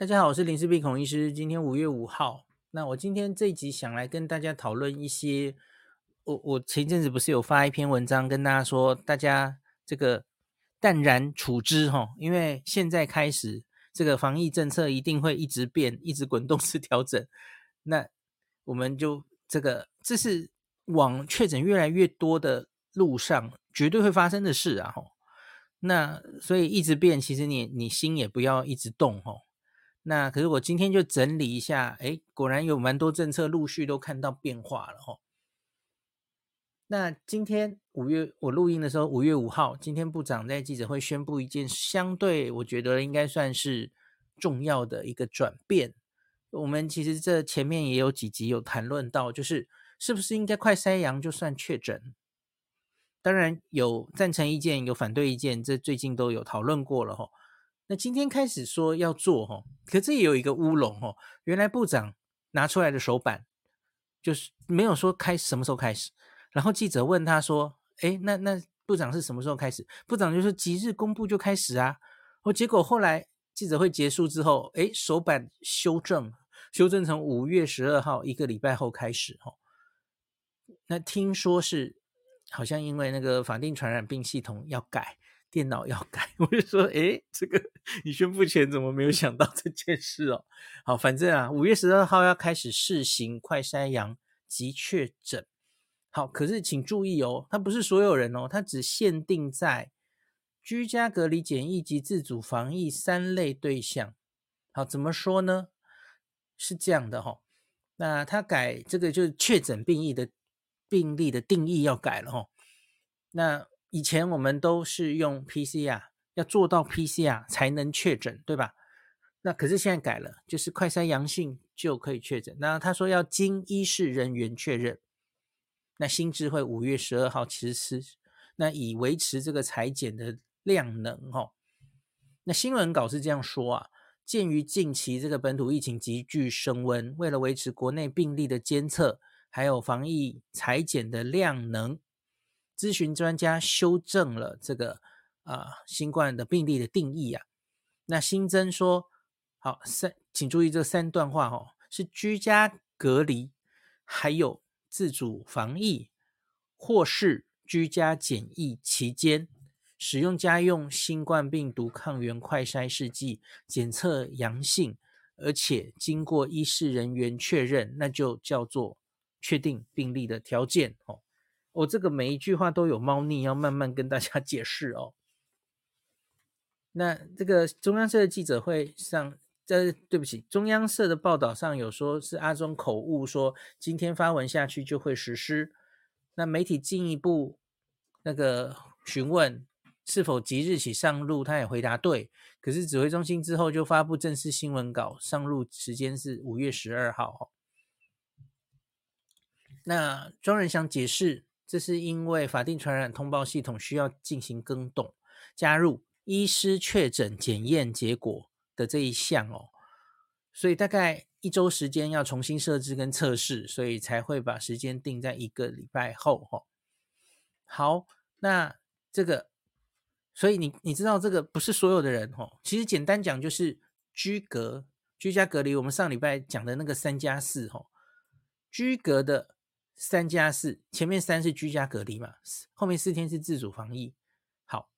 大家好，我是林氏璧孔医师。今天五月五号，那我今天这一集想来跟大家讨论一些，我我前一阵子不是有发一篇文章跟大家说，大家这个淡然处之哈，因为现在开始这个防疫政策一定会一直变，一直滚动式调整，那我们就这个这是往确诊越来越多的路上绝对会发生的事啊哈，那所以一直变，其实你你心也不要一直动哈。那可是我今天就整理一下，诶，果然有蛮多政策陆续都看到变化了哈。那今天五月我录音的时候，五月五号，今天部长在记者会宣布一件相对我觉得应该算是重要的一个转变。我们其实这前面也有几集有谈论到，就是是不是应该快筛阳就算确诊？当然有赞成意见，有反对意见，这最近都有讨论过了哈。那今天开始说要做哈，可这也有一个乌龙哈。原来部长拿出来的手板就是没有说开什么时候开始，然后记者问他说：“诶，那那部长是什么时候开始？”部长就说：“即日公布就开始啊。”哦，结果后来记者会结束之后，诶，手板修正，修正成五月十二号一个礼拜后开始哈。那听说是好像因为那个法定传染病系统要改。电脑要改，我就说，诶，这个你宣布前怎么没有想到这件事哦？好，反正啊，五月十二号要开始试行快筛阳及确诊。好，可是请注意哦，它不是所有人哦，它只限定在居家隔离检疫及自主防疫三类对象。好，怎么说呢？是这样的哈、哦，那他改这个就是确诊病例的病例的定义要改了哈、哦，那。以前我们都是用 PCR，要做到 PCR 才能确诊，对吧？那可是现在改了，就是快筛阳性就可以确诊。那他说要经医事人员确认，那新制会五月十二号实施，那以维持这个裁剪的量能哦。那新闻稿是这样说啊，鉴于近期这个本土疫情急剧升温，为了维持国内病例的监测，还有防疫裁剪的量能。咨询专家修正了这个啊、新冠的病例的定义啊，那新增说好三，请注意这三段话哦，是居家隔离，还有自主防疫，或是居家检疫期间使用家用新冠病毒抗原快筛试剂检测阳性，而且经过医事人员确认，那就叫做确定病例的条件哦。我、哦、这个每一句话都有猫腻，要慢慢跟大家 解释哦。那这个中央社的记者会上，呃，对不起，中央社的报道上有说是阿中口误，说今天发文下去就会实施。那媒体进一步那个询问是否即日起上路，他也回答对。可是指挥中心之后就发布正式新闻稿，上路时间是五月十二号。那庄仁祥解释。这是因为法定传染通报系统需要进行更动，加入医师确诊检验结果的这一项哦，所以大概一周时间要重新设置跟测试，所以才会把时间定在一个礼拜后哈。好，那这个，所以你你知道这个不是所有的人哦，其实简单讲就是居隔、居家隔离，我们上礼拜讲的那个三加四哈，居隔的。三加四，前面三是居家隔离嘛，后面四天是自主防疫。好，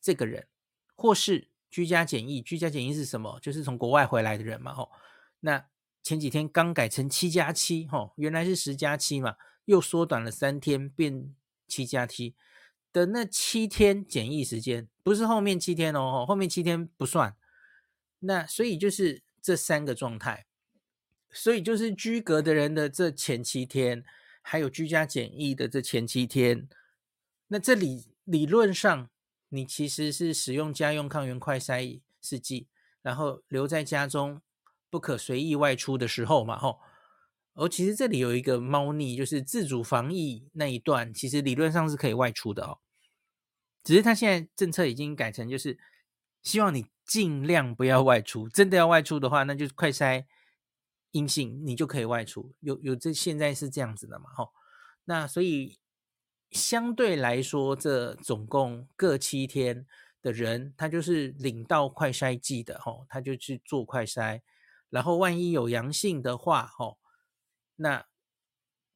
这个人或是居家检疫，居家检疫是什么？就是从国外回来的人嘛。吼，那前几天刚改成七加七，吼，原来是十加七嘛，又缩短了三天，变七加七的那七天检疫时间，不是后面七天哦，后面七天不算。那所以就是这三个状态，所以就是居隔的人的这前七天。还有居家检疫的这前七天，那这里理论上你其实是使用家用抗原快筛试剂，然后留在家中不可随意外出的时候嘛，吼。而其实这里有一个猫腻，就是自主防疫那一段，其实理论上是可以外出的哦。只是他现在政策已经改成，就是希望你尽量不要外出，真的要外出的话，那就是快筛。阴性，你就可以外出，有有这现在是这样子的嘛？吼，那所以相对来说，这总共各七天，的人，他就是领到快筛剂的吼，他就去做快筛，然后万一有阳性的话吼，那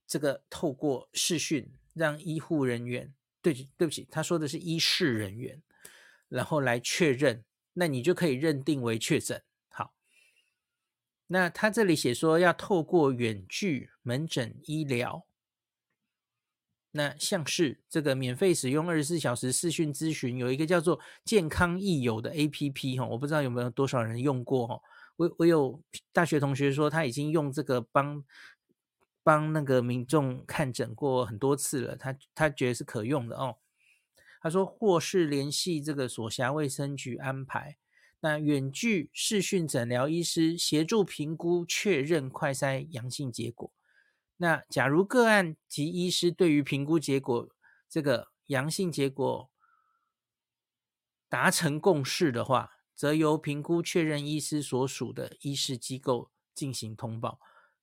这个透过视讯让医护人员，对对不起，他说的是医事人员，然后来确认，那你就可以认定为确诊。那他这里写说要透过远距门诊医疗。那像是这个免费使用二十四小时视讯咨询，有一个叫做健康益友的 APP 哈，我不知道有没有多少人用过哈。我我有大学同学说他已经用这个帮帮那个民众看诊过很多次了，他他觉得是可用的哦。他说或是联系这个所辖卫生局安排，那远距视讯诊疗医师协助评估确认快筛阳性结果。那假如个案及医师对于评估结果这个阳性结果达成共识的话，则由评估确认医师所属的医师机构进行通报，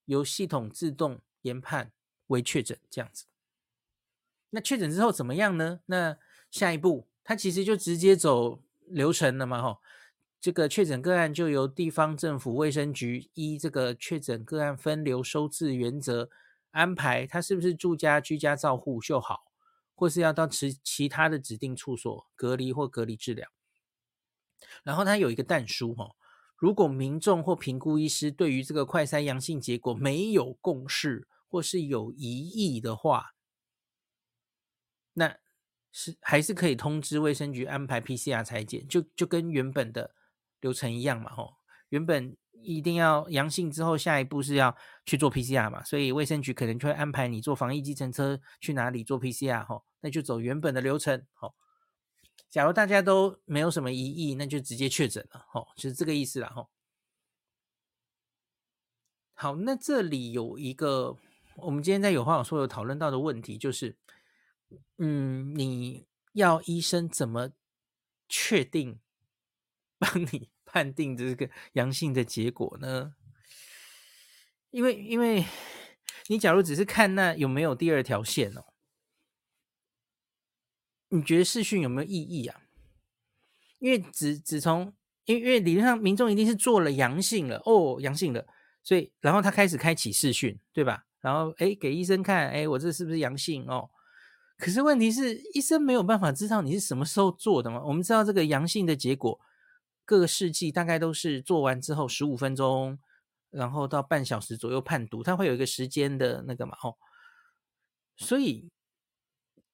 由系统自动研判为确诊这样子。那确诊之后怎么样呢？那下一步他其实就直接走流程了嘛，吼，这个确诊个案就由地方政府卫生局依这个确诊个案分流收治原则。安排他是不是住家居家照护就好，或是要到其其他的指定处所隔离或隔离治疗。然后他有一个但书哈，如果民众或评估医师对于这个快筛阳性结果没有共识或是有疑义的话，那是还是可以通知卫生局安排 PCR 裁检，就就跟原本的流程一样嘛吼，原本。一定要阳性之后，下一步是要去做 PCR 嘛，所以卫生局可能就会安排你坐防疫计程车去哪里做 PCR 哈，那就走原本的流程。好，假如大家都没有什么疑义，那就直接确诊了，哦，就是这个意思了哈。好，那这里有一个我们今天在有话好说有讨论到的问题，就是，嗯，你要医生怎么确定帮你？判定这个阳性的结果呢？因为因为你假如只是看那有没有第二条线哦，你觉得视讯有没有意义啊？因为只只从因为因为理论上民众一定是做了阳性了哦，阳性了，所以然后他开始开启视讯，对吧？然后诶给医生看，诶我这是不是阳性哦？可是问题是医生没有办法知道你是什么时候做的嘛？我们知道这个阳性的结果。各个试剂大概都是做完之后十五分钟，然后到半小时左右判读，它会有一个时间的那个嘛，哦，所以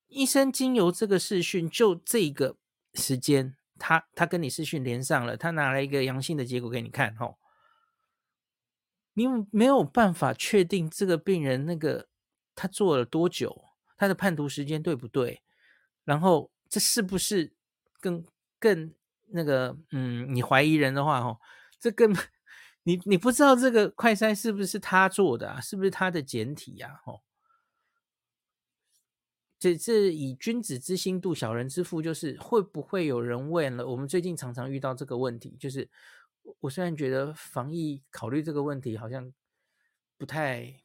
医生经由这个视讯，就这个时间，他他跟你视讯连上了，他拿了一个阳性的结果给你看，哦，你没有办法确定这个病人那个他做了多久，他的判读时间对不对，然后这是不是更更。那个，嗯，你怀疑人的话，哦，这根本你你不知道这个快筛是不是他做的啊？是不是他的简体呀？哦，这这以君子之心度小人之腹，就是会不会有人问了我们最近常常遇到这个问题，就是我虽然觉得防疫考虑这个问题好像不太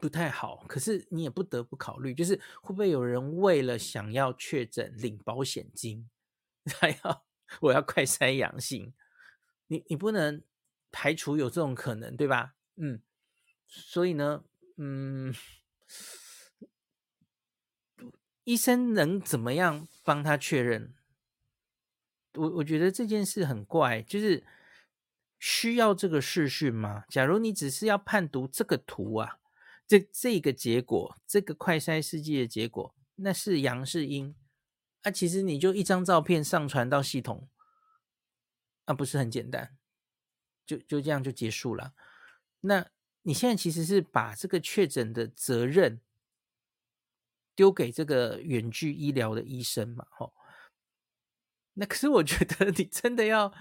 不太好，可是你也不得不考虑，就是会不会有人为了想要确诊领保险金，还要。我要快筛阳性，你你不能排除有这种可能，对吧？嗯，所以呢，嗯，医生能怎么样帮他确认？我我觉得这件事很怪，就是需要这个视讯吗？假如你只是要判读这个图啊，这这个结果，这个快筛试剂的结果，那是阳是阴？那、其实你就一张照片上传到系统，啊、不是很简单，就就这样就结束了。那你现在其实是把这个确诊的责任丢给这个远距医疗的医生嘛？吼，那可是我觉得你真的要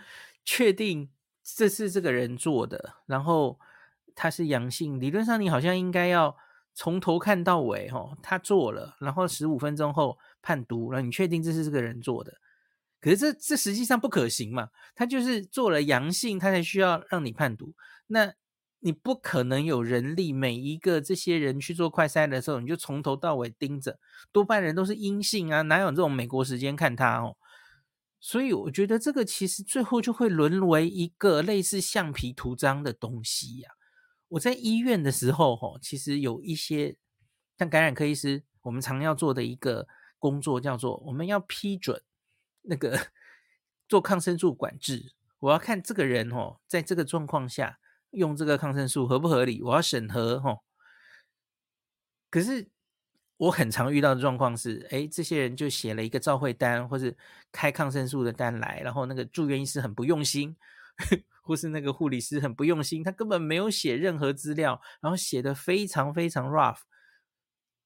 确定这是这个人做的，然后他是阳性，理论上你好像应该要。从头看到尾，哦，他做了，然后十五分钟后判读，然后你确定这是这个人做的，可是这这实际上不可行嘛？他就是做了阳性，他才需要让你判读。那你不可能有人力，每一个这些人去做快筛的时候，你就从头到尾盯着，多半人都是阴性啊，哪有这种美国时间看他哦？所以我觉得这个其实最后就会沦为一个类似橡皮图章的东西呀、我在医院的时候，哈，其实有一些像感染科医师，我们常要做的一个工作叫做我们要批准那个 做抗生素管制。我要看这个人哦，在这个状况下用这个抗生素合不合理，我要审核哈。可是。我很常遇到的状况是，哎，这些人就写了一个照会单，或是开抗生素的单来，然后那个住院医师很不用心，或是那个护理师很不用心，他根本没有写任何资料，然后写得非常非常 rough，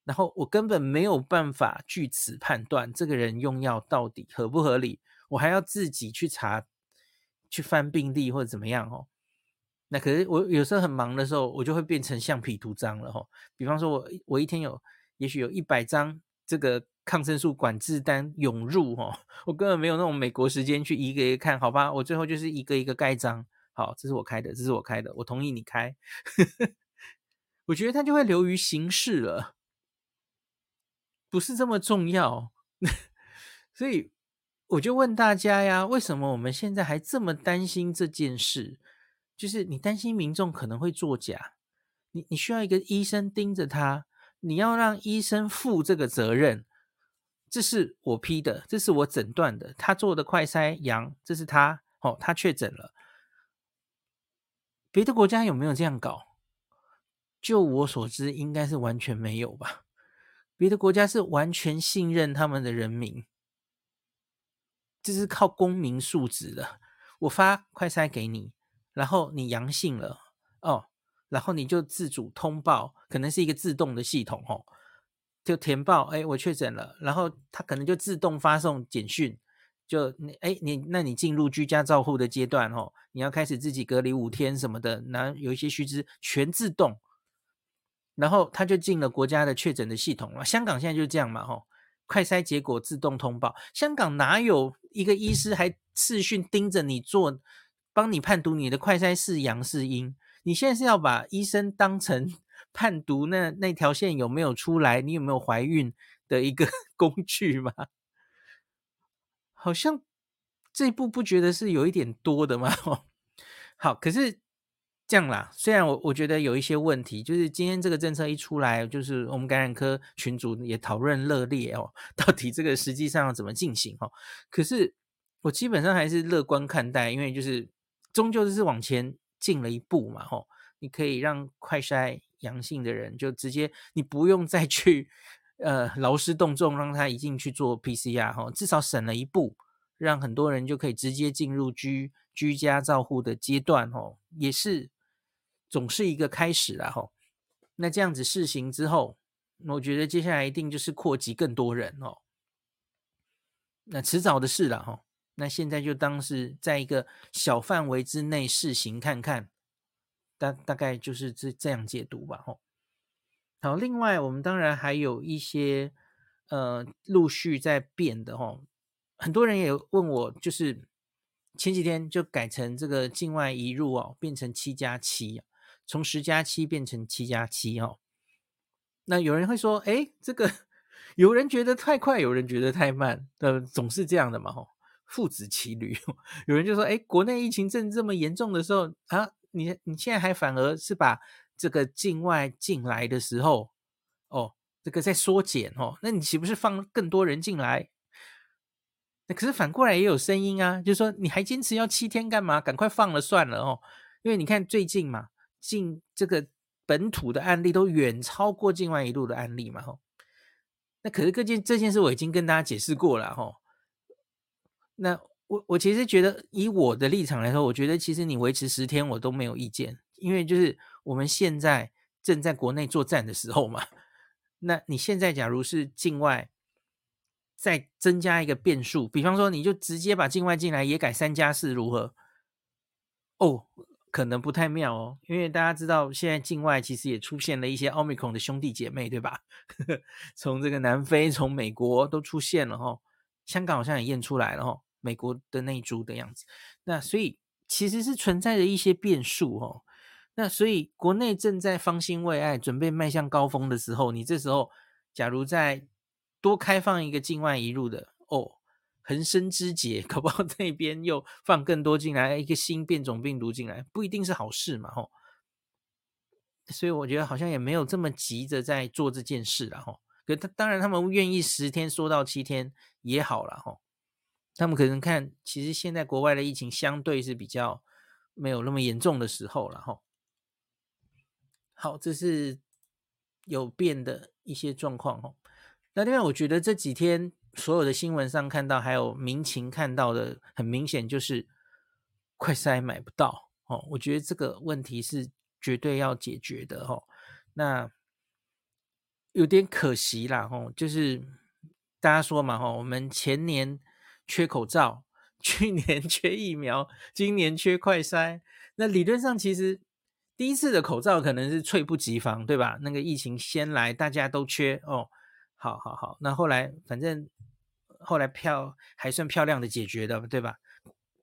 然后我根本没有办法据此判断这个人用药到底合不合理，我还要自己去查，去翻病历或者怎么样哦。那可是我有时候很忙的时候，我就会变成橡皮图章了哈。比方说我我一天有。也许有一百张这个抗生素管制单涌入哦，我根本没有那种美国时间去一个一个看，好吧？我最后就是一个一个盖章，好，这是我开的，这是我开的，我同意你开。我觉得它就会流于形式了，不是这么重要。所以我就问大家呀，为什么我们现在还这么担心这件事？就是你担心民众可能会作假，你你需要一个医生盯着他。你要让医生负这个责任，这是我批的，这是我诊断的，他做的快筛阳，这是他哦，他确诊了。别的国家有没有这样搞？就我所知，应该是完全没有吧。别的国家是完全信任他们的人民，这是靠公民素质的。我发快筛给你，然后你阳性了哦。然后你就自主通报，可能是一个自动的系统哦，就填报，哎，我确诊了，然后他可能就自动发送简讯，就你，哎，你，那你进入居家照护的阶段哦，你要开始自己隔离五天什么的，那有一些须知全自动，然后他就进了国家的确诊的系统了。香港现在就是这样嘛，吼，快筛结果自动通报，香港哪有一个医师还视讯盯着你做，帮你判读你的快筛是阳是阴？你现在是要把医生当成 判读那那条线有没有出来，你有没有怀孕的一个 工具吗？好像这一步不觉得是有一点多的吗？好，可是这样啦。虽然我我觉得有一些问题，就是今天这个政策一出来，就是我们感染科群组也讨论热烈哦，到底这个实际上要怎么进行哦？可是我基本上还是乐观看待，因为就是终究是往前。进了一步嘛，吼，你可以让快筛阳性的人就直接，你不用再去呃劳师动众，让他一进去做 PCR，吼，至少省了一步，让很多人就可以直接进入居居家照护的阶段，吼，也是总是一个开始啦，吼。那这样子试行之后，我觉得接下来一定就是扩及更多人哦，那迟早的事了，吼。那现在就当是在一个小范围之内试行看看，大大概就是这这样解读吧。吼，好，另外我们当然还有一些呃陆续在变的吼，很多人也问我，就是前几天就改成这个境外移入哦，变成七加七，从十加七变成七加七哦。那有人会说，哎，这个有人觉得太快，有人觉得太慢，呃，总是这样的嘛，吼。父子骑驴，有人就说：“哎，国内疫情正这么严重的时候啊，你你现在还反而是把这个境外进来的时候，哦，这个在缩减哦，那你岂不是放更多人进来？那可是反过来也有声音啊，就是说你还坚持要七天干嘛？赶快放了算了哦，因为你看最近嘛，进这个本土的案例都远超过境外一路的案例嘛，吼。那可是这件这件事我已经跟大家解释过了，吼。”那我我其实觉得，以我的立场来说，我觉得其实你维持十天我都没有意见，因为就是我们现在正在国内作战的时候嘛。那你现在假如是境外再增加一个变数，比方说你就直接把境外进来也改三加四如何？哦，可能不太妙哦，因为大家知道现在境外其实也出现了一些奥密克戎的兄弟姐妹，对吧？从这个南非、从美国都出现了哦，香港好像也验出来了哦。美国的那株的样子，那所以其实是存在着一些变数哦。那所以国内正在方兴未艾，准备迈向高峰的时候，你这时候假如再多开放一个境外一路的哦，横生枝节，搞不好那边又放更多进来，一个新变种病毒进来，不一定是好事嘛，吼。所以我觉得好像也没有这么急着在做这件事了，吼。可他当然他们愿意十天缩到七天也好了，吼。他们可能看，其实现在国外的疫情相对是比较没有那么严重的时候了，吼。好，这是有变的一些状况，吼。那另外，我觉得这几天所有的新闻上看到，还有民情看到的，很明显就是快筛买不到哦。我觉得这个问题是绝对要解决的哦。那有点可惜啦，哦，就是大家说嘛，哦，我们前年缺口罩，去年缺疫苗，今年缺快筛。那理论上，其实第一次的口罩可能是猝不及防，对吧？那个疫情先来，大家都缺哦。好好好，那后来反正后来漂还算漂亮的解决的，对吧？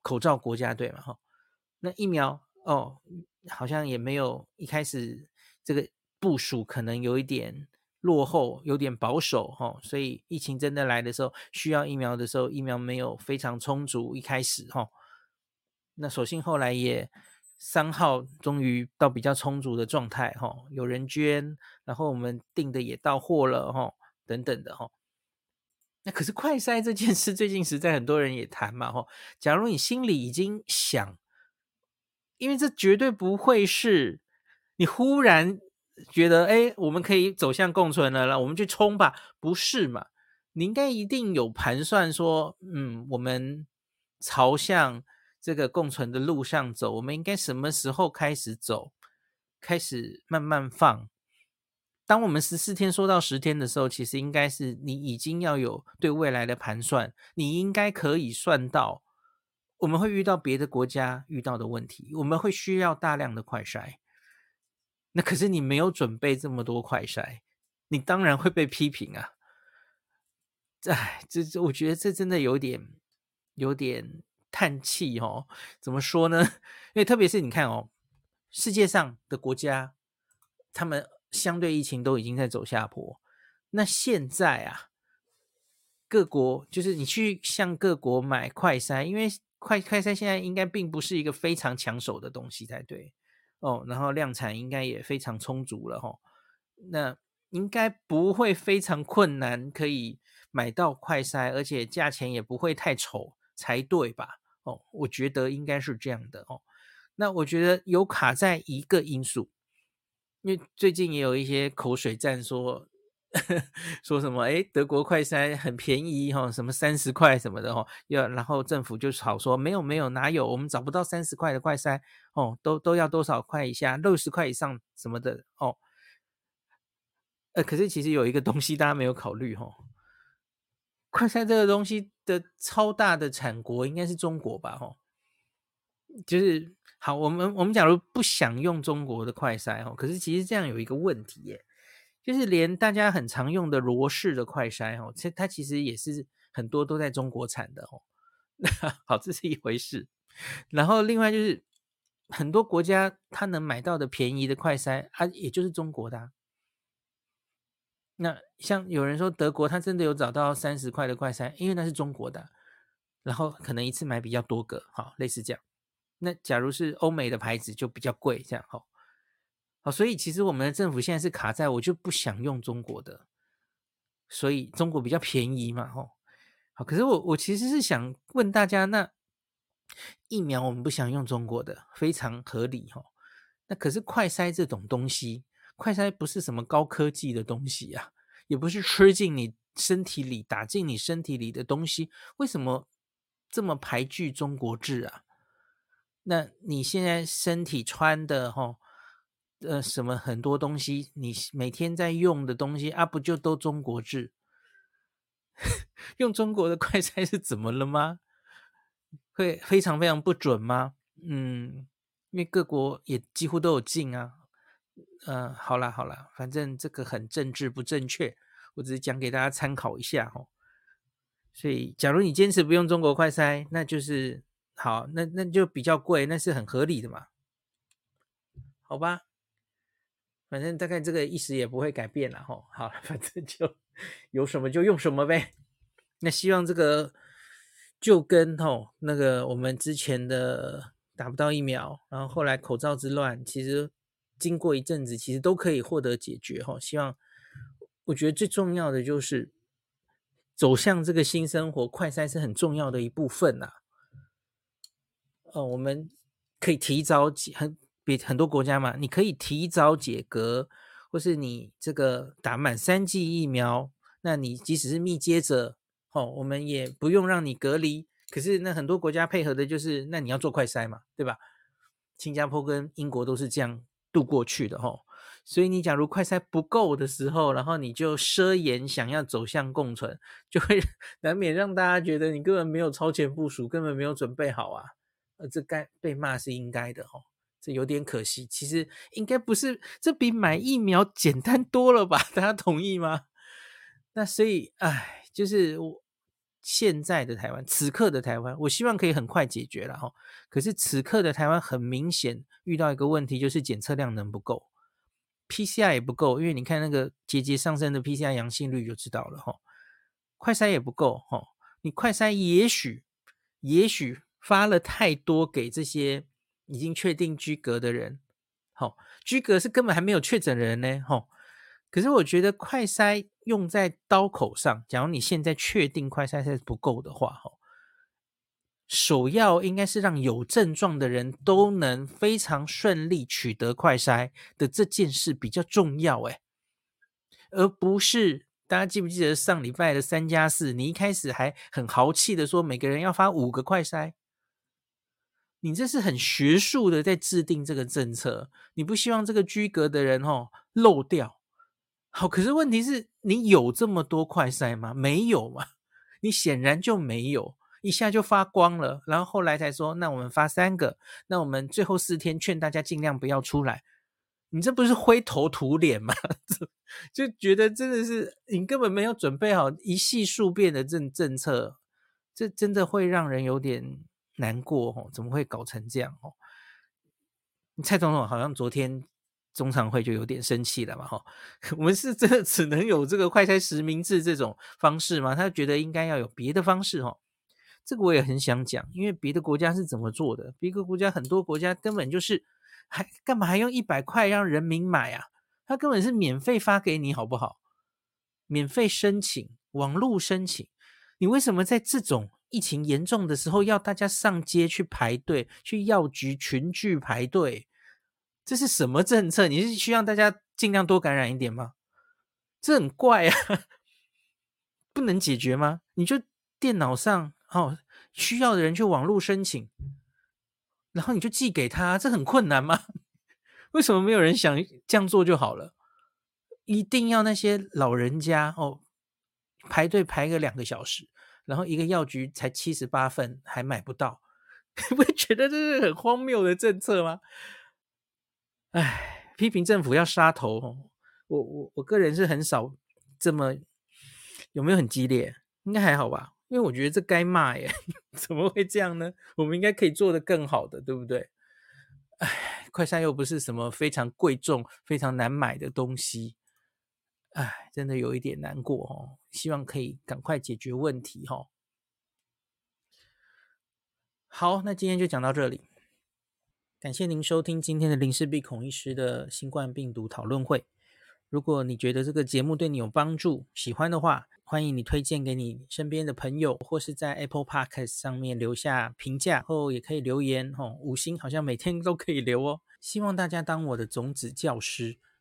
口罩国家队嘛，哈。那疫苗哦，好像也没有一开始这个部署可能有一点落后，有点保守，哈。所以疫情真的来的时候，需要疫苗的时候，疫苗没有非常充足，一开始哈。那所幸后来也三号终于到比较充足的状态，哈，有人捐，然后我们订的也到货了，哈。等等的哈，那可是快筛这件事，最近实在很多人也谈嘛哈。假如你心里已经想，因为这绝对不会是你忽然觉得，哎，我们可以走向共存了，那我们去冲吧，不是嘛？你应该一定有盘算说，嗯，我们朝向这个共存的路上走，我们应该什么时候开始走，开始慢慢放。当我们十四天缩到十天的时候，其实应该是你已经要有对未来的盘算，你应该可以算到我们会遇到别的国家遇到的问题，我们会需要大量的快筛。那可是你没有准备这么多快筛，你当然会被批评啊！哎，这这，我觉得这真的有点有点叹气哦。怎么说呢？因为特别是你看哦，世界上的国家，他们。相对疫情都已经在走下坡，那现在啊，各国就是你去向各国买快筛，因为快快筛现在应该并不是一个非常抢手的东西才对哦，然后量产应该也非常充足了哈、哦，那应该不会非常困难可以买到快筛，而且价钱也不会太丑才对吧？哦，我觉得应该是这样的哦，那我觉得有卡在一个因素。因为最近也有一些口水战说，说什么哎，德国快筛很便宜哈，什么三十块什么的哈，要然后政府就吵说没有没有哪有，我们找不到三十块的快筛哦，都都要多少块以下，六十块以上什么的哦。呃，可是其实有一个东西大家没有考虑哈，快筛这个东西的超大的产国应该是中国吧哈，就是。好，我们我们假如不想用中国的快筛哦，可是其实这样有一个问题耶，就是连大家很常用的罗氏的快筛哦，它它其实也是很多都在中国产的哦。好，这是一回事。然后另外就是很多国家它能买到的便宜的快筛啊，也就是中国的。那像有人说德国，他真的有找到三十块的快筛，因为那是中国的，然后可能一次买比较多个，好，类似这样。那假如是欧美的牌子就比较贵，这样哈，好，所以其实我们的政府现在是卡在我就不想用中国的，所以中国比较便宜嘛，吼，好，可是我我其实是想问大家，那疫苗我们不想用中国的，非常合理哈，那可是快筛这种东西，快筛不是什么高科技的东西啊，也不是吃进你身体里、打进你身体里的东西，为什么这么排拒中国制啊？那你现在身体穿的哈，呃，什么很多东西，你每天在用的东西啊，不就都中国制？用中国的快筛是怎么了吗？会非常非常不准吗？嗯，因为各国也几乎都有进啊。嗯、好啦好啦，反正这个很政治不正确，我只是讲给大家参考一下哦。所以，假如你坚持不用中国快筛，那就是。好，那那就比较贵，那是很合理的嘛，好吧，反正大概这个意思也不会改变了哈。好，反正就有什么就用什么呗。那希望这个就跟吼那个我们之前的打不到疫苗，然后后来口罩之乱，其实经过一阵子，其实都可以获得解决吼。希望我觉得最重要的就是走向这个新生活，快筛是很重要的一部分呐、啊。哦，我们可以提早解很比很多国家嘛，你可以提早解隔，或是你这个打满三剂疫苗，那你即使是密接者。哦，我们也不用让你隔离，可是那很多国家配合的就是，那你要做快筛嘛，对吧？新加坡跟英国都是这样度过去的吼，所以你假如快筛不够的时候，然后你就奢言想要走向共存，就会 难免让大家觉得你根本没有超前部署，根本没有准备好啊，呃，这该被骂是应该的吼，这有点可惜。其实应该不是，这比买疫苗简单多了吧？大家同意吗？那所以，哎，就是我。现在的台湾，此刻的台湾，我希望可以很快解决了哈。可是此刻的台湾很明显遇到一个问题，就是检测量能不够，PCR 也不够，因为你看那个节节上升的 PCR 阳性率就知道了哈。快筛也不够哈，你快筛也许也许发了太多给这些已经确定居隔的人，好，居隔是根本还没有确诊人呢哈。可是我觉得快筛用在刀口上，假如你现在确定快筛是不够的话，哈，首要应该是让有症状的人都能非常顺利取得快筛的这件事比较重要，诶，而不是大家记不记得上礼拜的三加四？你一开始还很豪气的说每个人要发五个快筛，你这是很学术的在制定这个政策，你不希望这个居格的人哦漏掉。好，可是问题是你有这么多快筛吗？没有嘛，你显然就没有，一下就发光了，然后后来才说，那我们发三个，那我们最后四天劝大家尽量不要出来，你这不是灰头土脸吗？就觉得真的是你根本没有准备好一系数变的政政策，这真的会让人有点难过哦，怎么会搞成这样哦？蔡总统好像昨天。中常会就有点生气了嘛，哈，我们是真的只能有这个快筛实名制这种方式吗？他觉得应该要有别的方式，哦，这个我也很想讲，因为别的国家是怎么做的？别的国家很多国家根本就是还干嘛还用一百块让人民买啊？他根本是免费发给你，好不好？免费申请，网络申请，你为什么在这种疫情严重的时候要大家上街去排队，去药局群聚排队？这是什么政策？你是需要大家尽量多感染一点吗？这很怪啊，不能解决吗？你就电脑上哦，需要的人去网络申请，然后你就寄给他，这很困难吗？为什么没有人想这样做就好了？一定要那些老人家哦，排队排个两个小时，然后一个药局才七十八份还买不到，你不会觉得这是很荒谬的政策吗？哎，批评政府要杀头，我我我个人是很少这么，有没有很激烈？应该还好吧，因为我觉得这该骂耶，怎么会这样呢？我们应该可以做得更好的，对不对？哎，快餐又不是什么非常贵重、非常难买的东西，哎，真的有一点难过哦。希望可以赶快解决问题哈。好，那今天就讲到这里。感谢您收听今天的林氏璧孔医师的新冠病毒讨论会。如果你觉得这个节目对你有帮助，喜欢的话，欢迎你推荐给你身边的朋友，或是在 Apple Podcast 上面留下评价，后也可以留言哦，五星好像每天都可以留哦。希望大家当我的种子教师，